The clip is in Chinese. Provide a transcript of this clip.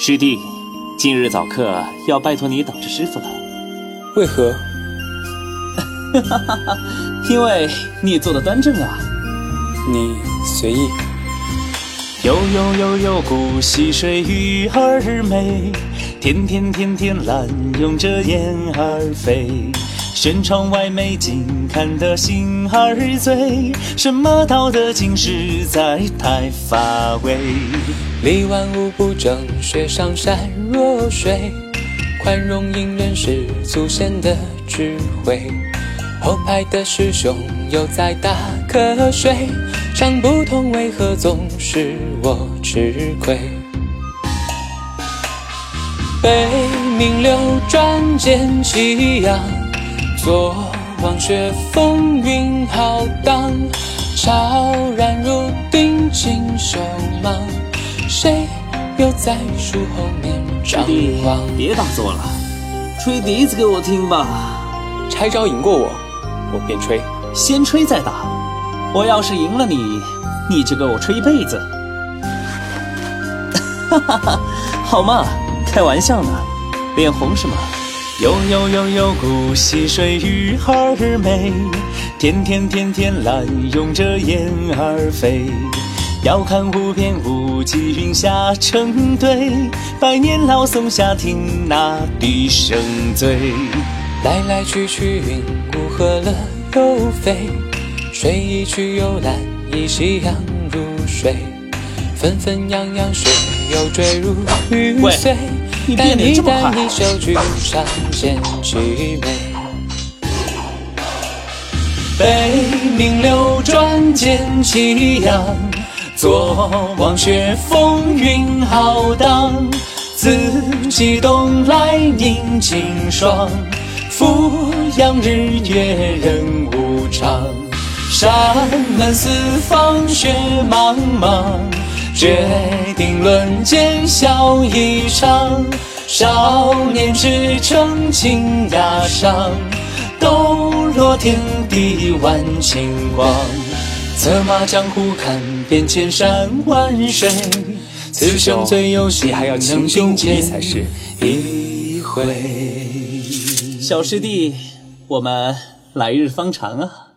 师弟，今日早课要拜托你等着师傅了。为何？哈哈哈，因为你坐的端正啊。你随意。悠悠悠悠古溪水，鱼儿美；天天天天懒拥着燕儿飞。轩窗外美景，看得心儿醉。什么道德经，实在太乏味。离万物不争，雪上善若水。宽容隐忍是祖先的智慧。后排的师兄又在打瞌睡，想不通为何总是我吃亏。北冥流转见夕阳，左望雪风云浩荡，悄然入定尽手忙，谁又在树后面张望？别打坐了，吹笛子给我听吧。拆招赢过我。我便吹，先吹再打。我要是赢了你，你就给我吹一辈子。哈哈哈，好嘛，开玩笑呢。脸红是吗？悠悠悠悠古溪水，鱼儿美；天天天天懒拥着燕儿飞。遥看无边无际云霞成堆，百年老松下听那笛声醉。来来去去，云雾合了又飞，吹一曲幽兰，依夕阳如水。纷纷扬扬，水又坠入云碎。带你带你手举上见凄美。北冥流转见夕阳，坐望雪风云浩荡。自西东来凝清霜。俯仰日月人无常，山门四方雪茫茫，决定论剑笑一场。少年志诚情崖上，抖落天地万顷光。策马江湖看遍千山万水，此生最有幸能并肩一回。小师弟，我们来日方长啊！